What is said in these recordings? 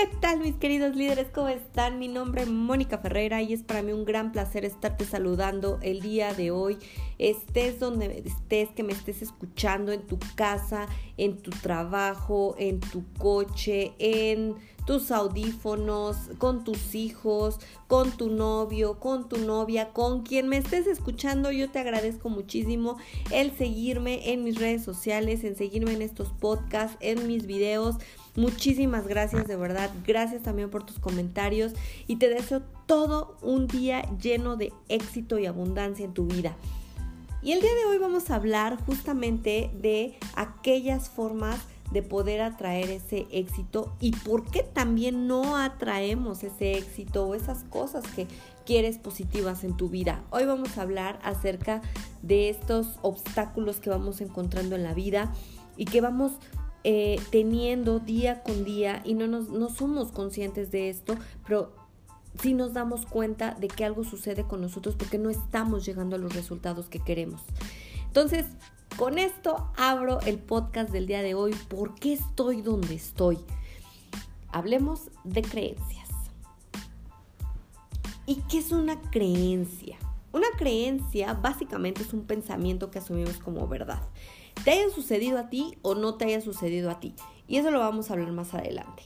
¿Qué tal mis queridos líderes? ¿Cómo están? Mi nombre es Mónica Ferreira y es para mí un gran placer estarte saludando el día de hoy. Estés donde estés, que me estés escuchando en tu casa, en tu trabajo, en tu coche, en tus audífonos, con tus hijos, con tu novio, con tu novia, con quien me estés escuchando. Yo te agradezco muchísimo el seguirme en mis redes sociales, en seguirme en estos podcasts, en mis videos. Muchísimas gracias de verdad. Gracias también por tus comentarios y te deseo todo un día lleno de éxito y abundancia en tu vida. Y el día de hoy vamos a hablar justamente de aquellas formas de poder atraer ese éxito y por qué también no atraemos ese éxito o esas cosas que quieres positivas en tu vida. Hoy vamos a hablar acerca de estos obstáculos que vamos encontrando en la vida y que vamos eh, teniendo día con día y no, nos, no somos conscientes de esto, pero sí nos damos cuenta de que algo sucede con nosotros porque no estamos llegando a los resultados que queremos. Entonces, con esto abro el podcast del día de hoy. ¿Por qué estoy donde estoy? Hablemos de creencias. ¿Y qué es una creencia? Una creencia básicamente es un pensamiento que asumimos como verdad te haya sucedido a ti o no te haya sucedido a ti. Y eso lo vamos a hablar más adelante.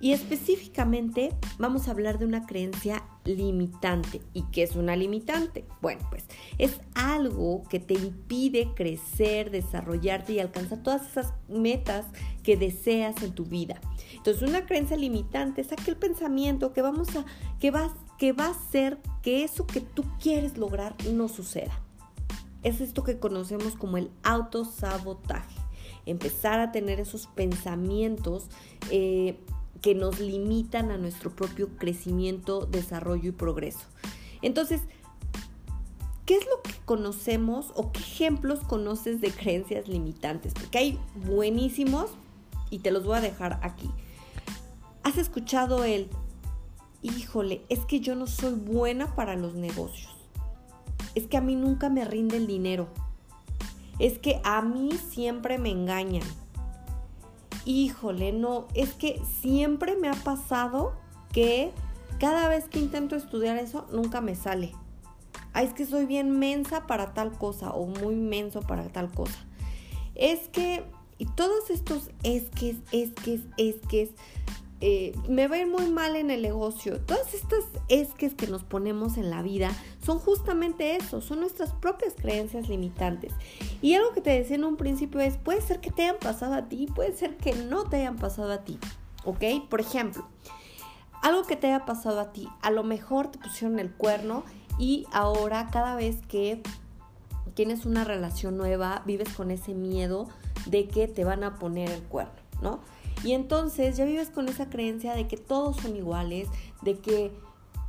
Y específicamente vamos a hablar de una creencia limitante. ¿Y qué es una limitante? Bueno, pues es algo que te impide crecer, desarrollarte y alcanzar todas esas metas que deseas en tu vida. Entonces, una creencia limitante es aquel pensamiento que vamos a que que va a hacer que eso que tú quieres lograr no suceda es esto que conocemos como el autosabotaje. Empezar a tener esos pensamientos eh, que nos limitan a nuestro propio crecimiento, desarrollo y progreso. Entonces, ¿qué es lo que conocemos o qué ejemplos conoces de creencias limitantes? Porque hay buenísimos y te los voy a dejar aquí. ¿Has escuchado el, híjole, es que yo no soy buena para los negocios? es que a mí nunca me rinde el dinero. Es que a mí siempre me engañan. Híjole, no, es que siempre me ha pasado que cada vez que intento estudiar eso, nunca me sale. Ay, es que soy bien mensa para tal cosa o muy menso para tal cosa. Es que, y todos estos es que, es que, es que, eh, me va a ir muy mal en el negocio. Todas estas esques que nos ponemos en la vida son justamente eso, son nuestras propias creencias limitantes. Y algo que te decía en un principio es, puede ser que te hayan pasado a ti, puede ser que no te hayan pasado a ti, ¿ok? Por ejemplo, algo que te haya pasado a ti, a lo mejor te pusieron el cuerno y ahora cada vez que tienes una relación nueva, vives con ese miedo de que te van a poner el cuerno, Y entonces ya vives con esa creencia de que todos son iguales, de que,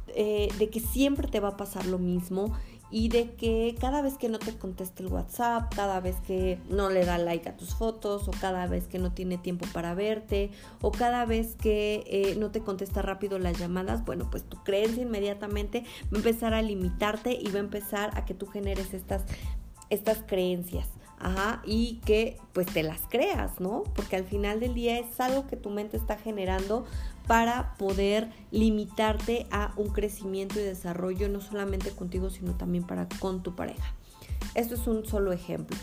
eh, de que siempre te va a pasar lo mismo y de que cada vez que no te conteste el WhatsApp, cada vez que no le da like a tus fotos, o cada vez que no tiene tiempo para verte, o cada vez que eh, no te contesta rápido las llamadas, bueno, pues tu creencia inmediatamente va a empezar a limitarte y va a empezar a que tú generes estas, estas creencias. Ajá, y que pues te las creas, ¿no? Porque al final del día es algo que tu mente está generando para poder limitarte a un crecimiento y desarrollo no solamente contigo, sino también para con tu pareja. Esto es un solo ejemplo.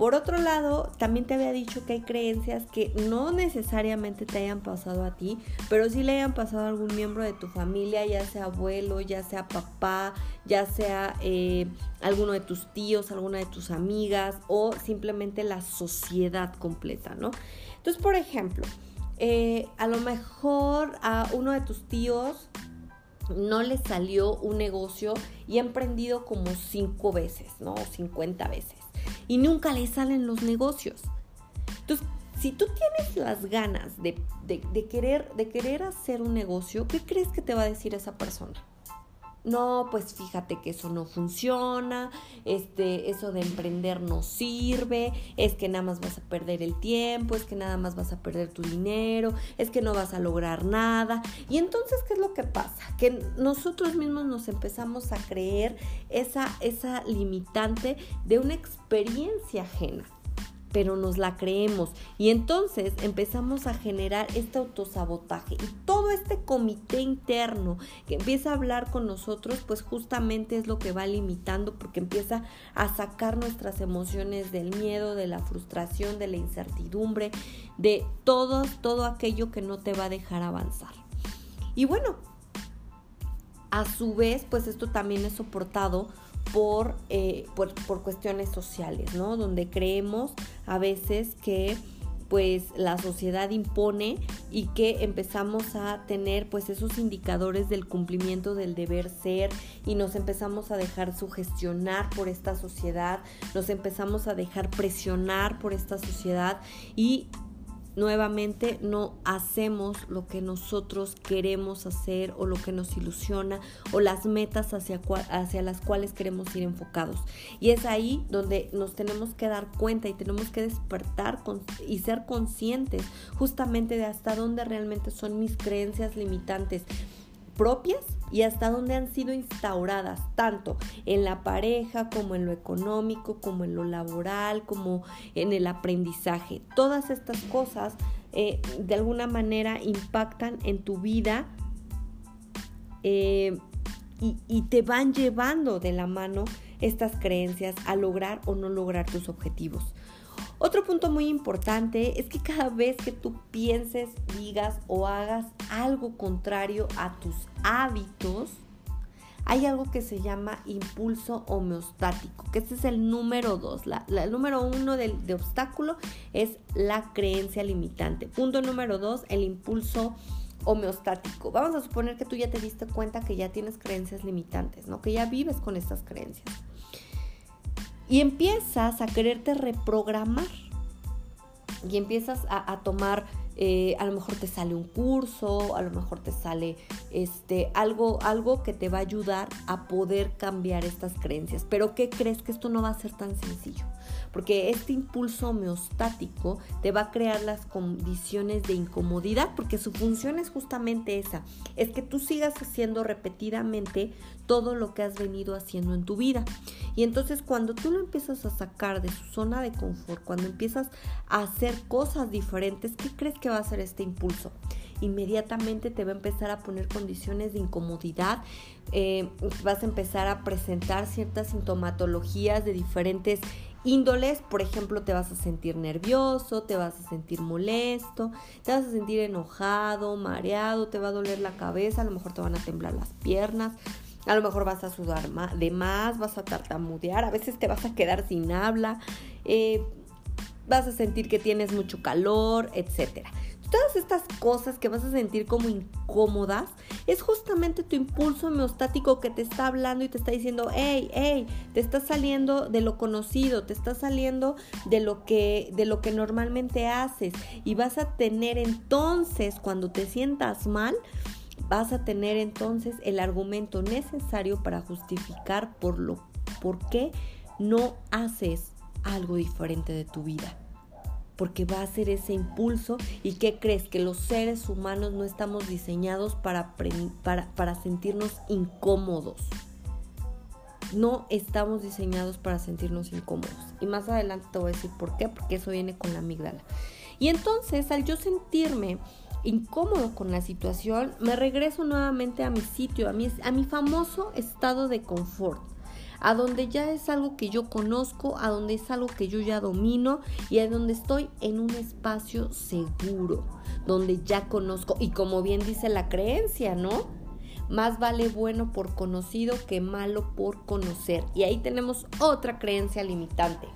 Por otro lado, también te había dicho que hay creencias que no necesariamente te hayan pasado a ti, pero sí le hayan pasado a algún miembro de tu familia, ya sea abuelo, ya sea papá, ya sea eh, alguno de tus tíos, alguna de tus amigas o simplemente la sociedad completa, ¿no? Entonces, por ejemplo, eh, a lo mejor a uno de tus tíos no le salió un negocio y ha emprendido como cinco veces, ¿no? O 50 veces y nunca le salen los negocios. Entonces, si tú tienes las ganas de, querer, de querer hacer un negocio, ¿qué crees que te va a decir esa persona? No, pues fíjate que eso no funciona, este, eso de emprender no sirve, es que nada más vas a perder el tiempo, es que nada más vas a perder tu dinero, es que no vas a lograr nada. Y entonces, ¿qué es lo que pasa? Que nosotros mismos nos empezamos a creer esa, esa limitante de una experiencia ajena. Pero nos la creemos y entonces empezamos a generar este autosabotaje y todo este comité interno que empieza a hablar con nosotros pues justamente es lo que va limitando porque empieza a sacar nuestras emociones del miedo, de la frustración, de la incertidumbre, de todo, todo aquello que no te va a dejar avanzar. Y bueno, a su vez pues esto también es soportado eh, por, por, cuestiones sociales, ¿no? Donde creemos a veces que pues la sociedad impone y que empezamos a tener pues esos indicadores del cumplimiento del deber ser y nos empezamos a dejar sugestionar por esta sociedad, nos empezamos a dejar presionar por esta sociedad y nuevamente no hacemos lo que nosotros queremos hacer o lo que nos ilusiona o las metas hacia, hacia las cuales queremos ir enfocados. Y es ahí donde nos tenemos que dar cuenta y tenemos que despertar y ser conscientes justamente de hasta dónde realmente son mis creencias limitantes propias y hasta dónde han sido instauradas, tanto en la pareja como en lo económico, como en lo laboral, como en el aprendizaje. Todas estas cosas eh, de alguna manera impactan en tu vida eh, y, y te van llevando de la mano estas creencias a lograr o no lograr tus objetivos. Otro punto muy importante es que cada vez que tú pienses, digas o hagas algo contrario a tus hábitos, hay algo que se llama impulso homeostático, que este es el número dos. La, el número uno de, de, obstáculo es la creencia limitante. Punto número dos, el impulso homeostático. Vamos a suponer que tú ya te diste cuenta que ya tienes creencias limitantes, ¿no? Que ya vives con estas creencias y empiezas a quererte reprogramar y empiezas a, tomar, eh, a lo mejor te sale un curso, a lo mejor te sale este, algo, algo que te va a ayudar a poder cambiar estas creencias. Pero ¿qué crees que esto no va a ser tan sencillo? porque este impulso homeostático te va a crear las condiciones de incomodidad, porque su función es justamente esa, es que tú sigas haciendo repetidamente todo lo que has venido haciendo en tu vida. Y entonces cuando tú lo empiezas a sacar de su zona de confort, cuando empiezas a hacer cosas diferentes, ¿qué crees que va a hacer este impulso? inmediatamente te va a empezar a poner condiciones de incomodidad, eh, vas a empezar a presentar ciertas sintomatologías de diferentes índoles, por ejemplo, te vas a sentir nervioso, te vas a sentir molesto, te vas a sentir enojado, mareado, te va a doler la cabeza, a lo mejor te van a temblar las piernas, a lo mejor vas a sudar de más, vas a tartamudear, a veces te vas a quedar sin habla, eh, vas a sentir que tienes mucho calor, etcétera todas estas cosas que vas a sentir como incómodas, es justamente tu impulso homeostático que te está hablando y te está diciendo, hey, hey, te está saliendo de lo conocido, te está saliendo de lo que, de lo que normalmente haces. Y vas a tener entonces, cuando te sientas mal, vas a tener entonces el argumento necesario para justificar por lo por qué no haces algo diferente de tu vida porque va a ser ese impulso y qué crees que los seres humanos no estamos diseñados para, sentirnos incómodos. No estamos diseñados para sentirnos incómodos. Y más adelante te voy a decir por qué, porque eso viene con la amígdala. Y entonces, al yo sentirme incómodo con la situación, me regreso nuevamente a mi sitio, a mi, a mi famoso estado de confort a donde ya es algo que yo conozco, a donde es algo que yo ya domino y a donde estoy en un espacio seguro, donde ya conozco y como bien dice la creencia, ¿no? Más vale bueno por conocido que malo por conocer. Y ahí tenemos otra creencia limitante.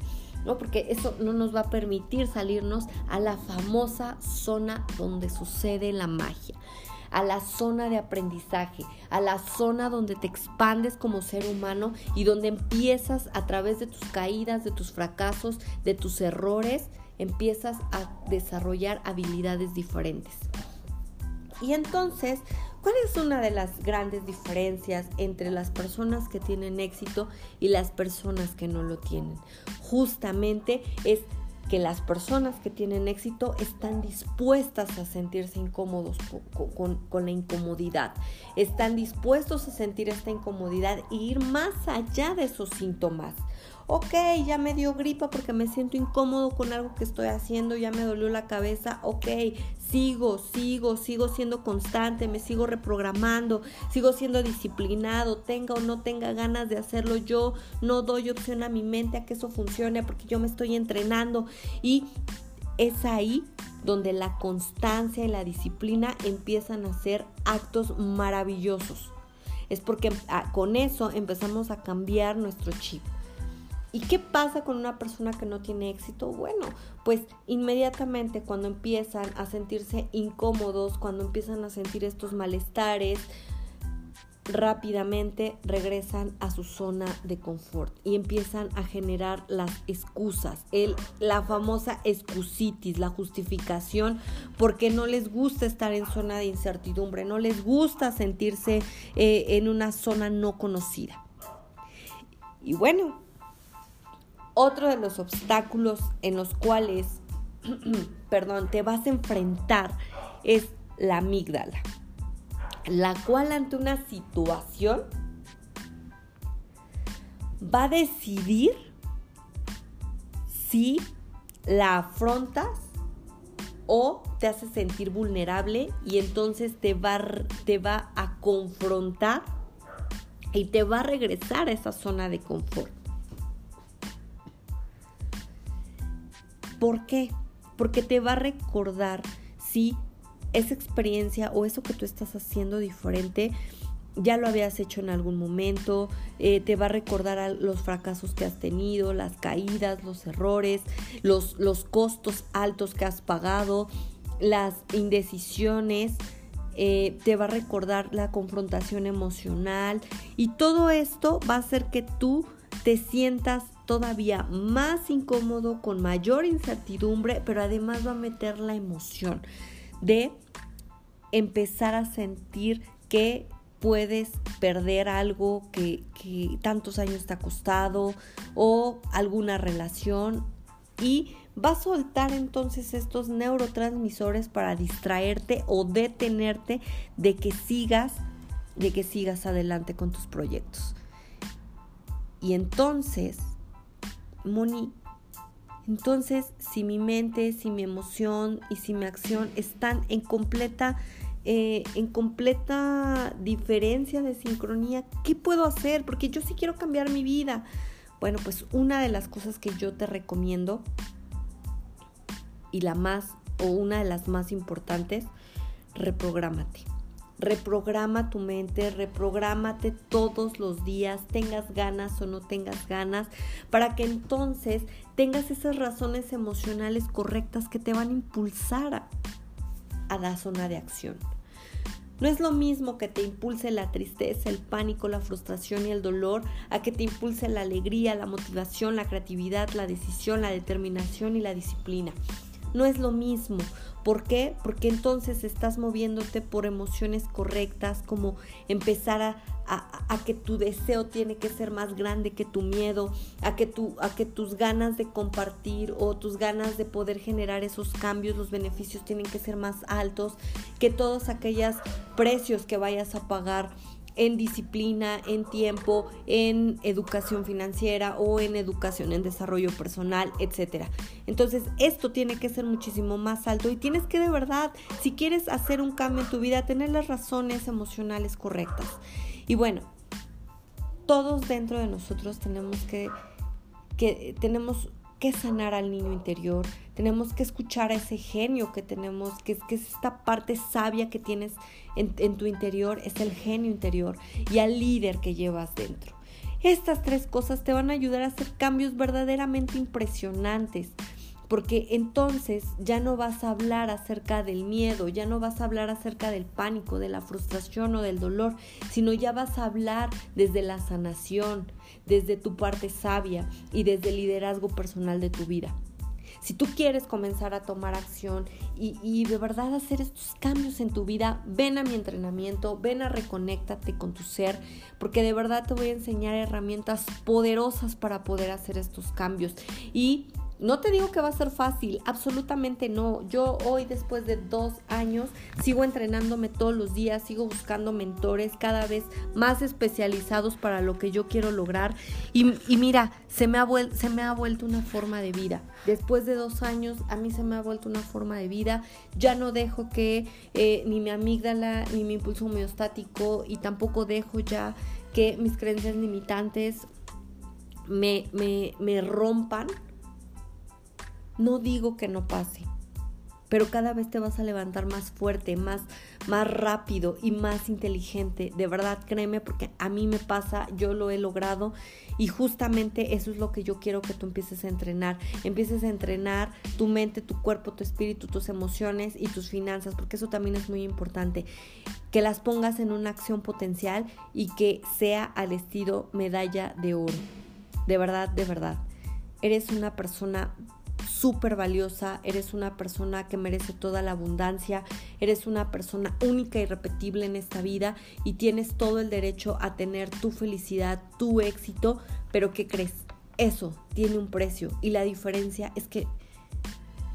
¿No? Porque eso no nos va a permitir salirnos a la famosa zona donde sucede la magia a la zona de aprendizaje, a la zona donde te expandes como ser humano y donde empiezas a través de tus caídas, de tus fracasos, de tus errores, empiezas a desarrollar habilidades diferentes. Y entonces, ¿cuál es una de las grandes diferencias entre las personas que tienen éxito y las personas que no lo tienen? Justamente es que las personas que tienen éxito están dispuestas a sentirse incómodos con, la incomodidad, están dispuestos a sentir esta incomodidad e ir más allá de esos síntomas. Ok, ya me dio gripa porque me siento incómodo con algo que estoy haciendo, ya me dolió la cabeza, ok, sigo, sigo, sigo siendo constante, me sigo reprogramando, sigo siendo disciplinado, tenga o no tenga ganas de hacerlo, yo no doy opción a mi mente a que eso funcione porque yo me estoy entrenando y es ahí donde la constancia y la disciplina empiezan a ser actos maravillosos. Es porque ah, con eso empezamos a cambiar nuestro chip. ¿Y qué pasa con una persona que no tiene éxito? Bueno, pues inmediatamente cuando empiezan a sentirse incómodos, cuando empiezan a sentir estos malestares, rápidamente regresan a su zona de confort y empiezan a generar las excusas, la famosa excusitis, la justificación, porque no les gusta estar en zona de incertidumbre, no les gusta sentirse eh, en una zona no conocida. Y bueno, otro de los obstáculos en los cuales, perdón, te vas a enfrentar es la amígdala, la cual ante una situación va a decidir si la afrontas o te hace sentir vulnerable y entonces te va, te va a confrontar y te va a regresar a esa zona de confort. ¿Por qué? Porque te va a recordar si esa experiencia o eso que tú estás haciendo diferente ya lo habías hecho en algún momento, eh, te va a recordar los fracasos que has tenido, las caídas, los errores, los, los costos altos que has pagado, las indecisiones, eh, te va a recordar la confrontación emocional y todo esto va a hacer que tú te sientas todavía más incómodo, con mayor incertidumbre, pero además va a meter la emoción de empezar a sentir que puedes perder algo que, tantos años te ha costado o alguna relación y va a soltar entonces estos neurotransmisores para distraerte o detenerte de que sigas de que sigas adelante con tus proyectos. Y entonces Moni, entonces si mi mente, si mi emoción y si mi acción están en completa, eh, en completa diferencia de sincronía, ¿qué puedo hacer? Porque yo sí quiero cambiar mi vida. Bueno, pues una de las cosas que yo te recomiendo y la más o una de las más importantes, reprográmate. Reprograma tu mente, reprográmate todos los días, tengas ganas o no tengas ganas, para que entonces tengas esas razones emocionales correctas que te van a impulsar a, a la zona de acción. No es lo mismo que te impulse la tristeza, el pánico, la frustración y el dolor, a que te impulse la alegría, la motivación, la creatividad, la decisión, la determinación y la disciplina. No es lo mismo. ¿Por qué? Porque entonces estás moviéndote por emociones correctas, como empezar a, que tu deseo tiene que ser más grande que tu miedo, a que, tu, a que tus ganas de compartir o tus ganas de poder generar esos cambios, los beneficios tienen que ser más altos, que todos aquellos precios que vayas a pagar en disciplina, en tiempo, en educación financiera o en educación en desarrollo personal, etc. Entonces, esto tiene que ser muchísimo más alto y tienes que de verdad, si quieres hacer un cambio en tu vida, tener las razones emocionales correctas. Y bueno, todos dentro de nosotros tenemos que, que tenemos que sanar al niño interior, tenemos que escuchar a ese genio que tenemos, que, que es esta parte sabia que tienes en, en tu interior, es el genio interior y al líder que llevas dentro. Estas tres cosas te van a ayudar a hacer cambios verdaderamente impresionantes porque entonces ya no vas a hablar acerca del miedo, ya no vas a hablar acerca del pánico, de la frustración o del dolor, sino ya vas a hablar desde la sanación, desde tu parte sabia y desde el liderazgo personal de tu vida. Si tú quieres comenzar a tomar acción y, de verdad hacer estos cambios en tu vida, ven a mi entrenamiento, ven a reconéctate con tu ser, porque de verdad te voy a enseñar herramientas poderosas para poder hacer estos cambios. Y No te digo que va a ser fácil, absolutamente no. Yo hoy, después de dos años, sigo entrenándome todos los días, sigo buscando mentores cada vez más especializados para lo que yo quiero lograr. Y, mira, se me, ha vuelto una forma de vida. Después de dos años, a mí se me ha vuelto una forma de vida. Ya no dejo que eh, ni mi amígdala, ni mi impulso homeostático, y tampoco dejo ya que mis creencias limitantes me rompan no digo que no pase, pero cada vez te vas a levantar más fuerte, más, más rápido y más inteligente. De verdad, créeme, porque a mí me pasa, yo lo he logrado y justamente eso es lo que yo quiero que tú empieces a entrenar. Empieces a entrenar tu mente, tu cuerpo, tu espíritu, tus emociones y tus finanzas, porque eso también es muy importante. Que las pongas en una acción potencial y que sea al estilo medalla de oro. De verdad, de verdad. Eres una persona súper valiosa, eres una persona que merece toda la abundancia, eres una persona única y repetible en esta vida y tienes todo el derecho a tener tu felicidad, tu éxito, pero ¿qué crees? Eso tiene un precio y la diferencia es que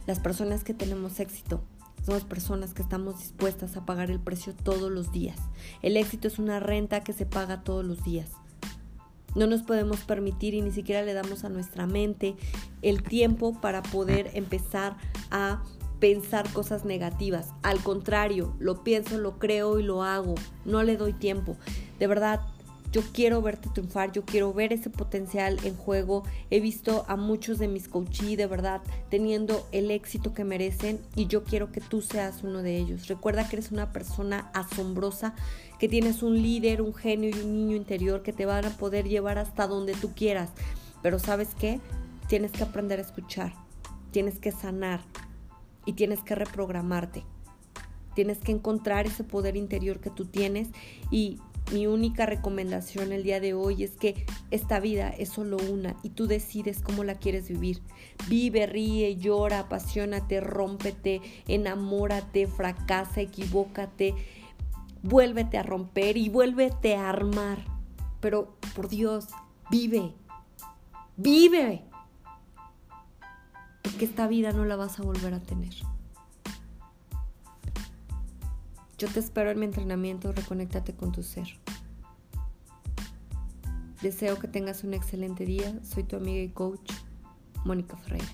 las personas que tenemos éxito somos personas que estamos dispuestas a pagar el precio todos los días. El éxito es una renta que se paga todos los días. No nos podemos permitir y ni siquiera le damos a nuestra mente el tiempo para poder empezar a pensar cosas negativas. Al contrario, lo pienso, lo creo y lo hago. No le doy tiempo. De verdad, yo quiero verte triunfar, yo quiero ver ese potencial en juego. He visto a muchos de mis coaches de verdad teniendo el éxito que merecen y yo quiero que tú seas uno de ellos. Recuerda que eres una persona asombrosa, que tienes un líder, un genio y un niño interior que te van a poder llevar hasta donde tú quieras. Pero sabes qué? Tienes que aprender a escuchar, tienes que sanar y tienes que reprogramarte. Tienes que encontrar ese poder interior que tú tienes y mi única recomendación el día de hoy es que esta vida es solo una y tú decides cómo la quieres vivir. Vive, ríe, llora, apasionate, rómpete, enamórate, fracasa, equivócate, vuélvete a romper y vuélvete a armar. Pero por Dios, vive, vive. Porque esta vida no la vas a volver a tener. Yo te espero en mi entrenamiento, reconéctate con tu ser. Deseo que tengas un excelente día. Soy tu amiga y coach, Mónica Ferreira.